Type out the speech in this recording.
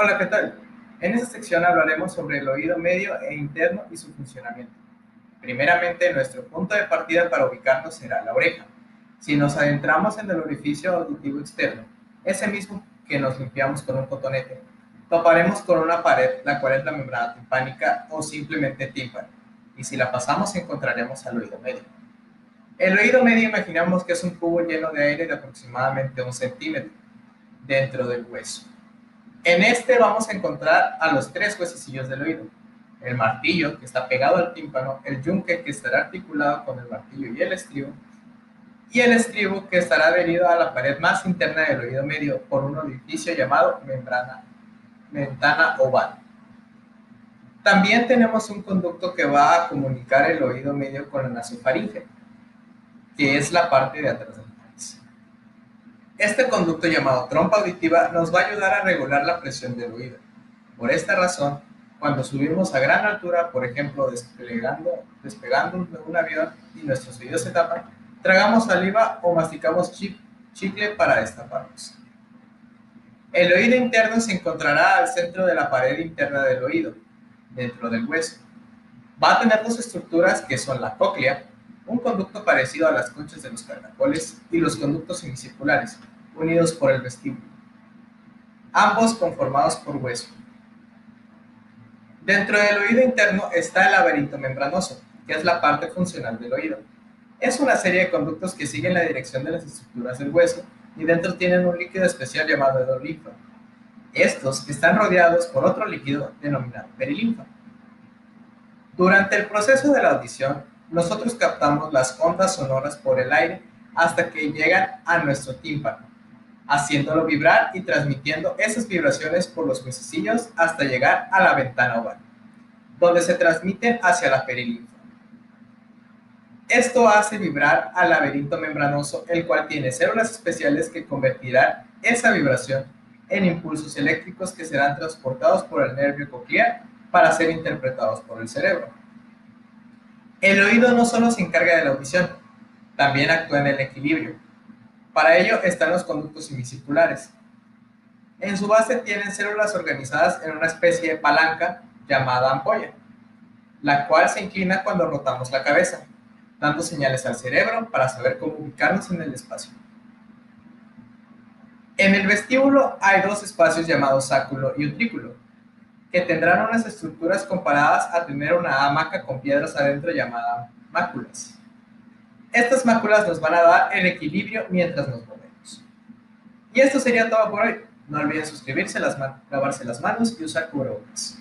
Hola, ¿qué tal? En esta sección hablaremos sobre el oído medio e interno y su funcionamiento. Primeramente, nuestro punto de partida para ubicarnos será la oreja. Si nos adentramos en el orificio auditivo externo, ese mismo que nos limpiamos con un cotonete, toparemos con una pared, la cual es la membrana timpánica o simplemente tímpano, y si la pasamos encontraremos al oído medio. El oído medio imaginamos que es un cubo lleno de aire de aproximadamente un centímetro dentro del hueso. En este vamos a encontrar a los tres huesecillos del oído. El martillo, que está pegado al tímpano, el yunque, que estará articulado con el martillo y el estribo, y el estribo, que estará adherido a la pared más interna del oído medio por un orificio llamado membrana, ventana oval. También tenemos un conducto que va a comunicar el oído medio con la nasofaringe, que es la parte de atrás del. Este conducto llamado trompa auditiva nos va a ayudar a regular la presión del oído. Por esta razón, cuando subimos a gran altura, por ejemplo, despegando, despegando de un avión y nuestros oídos se tapan, tragamos saliva o masticamos chicle para destaparnos. El oído interno se encontrará al centro de la pared interna del oído, dentro del hueso. Va a tener dos estructuras que son la cóclea, un conducto parecido a las conchas de los caracoles, y los conductos semicirculares, unidos por el vestíbulo, ambos conformados por hueso. Dentro del oído interno está el laberinto membranoso, que es la parte funcional del oído. Es una serie de conductos que siguen la dirección de las estructuras del hueso y dentro tienen un líquido especial llamado endolinfa. Estos están rodeados por otro líquido denominado perilinfa. Durante el proceso de la audición, nosotros captamos las ondas sonoras por el aire hasta que llegan a nuestro tímpano, haciéndolo vibrar y transmitiendo esas vibraciones por los huesecillos hasta llegar a la ventana oval, donde se transmiten hacia la perilinfa. Esto hace vibrar al laberinto membranoso, el cual tiene células especiales que convertirán esa vibración en impulsos eléctricos que serán transportados por el nervio coclear para ser interpretados por el cerebro. El oído no solo se encarga de la audición, también actúa en el equilibrio. Para ello están los conductos semicirculares. En su base tienen células organizadas en una especie de palanca llamada ampolla, la cual se inclina cuando rotamos la cabeza dando señales al cerebro para saber cómo ubicarnos en el espacio. En el vestíbulo hay dos espacios llamados sáculo y utrículo, que tendrán unas estructuras comparadas a tener una hamaca con piedras adentro llamada máculas. Estas máculas nos van a dar el equilibrio mientras nos movemos. Y esto sería todo por hoy. No olviden suscribirse, lavarse las manos y usar cubrebocas.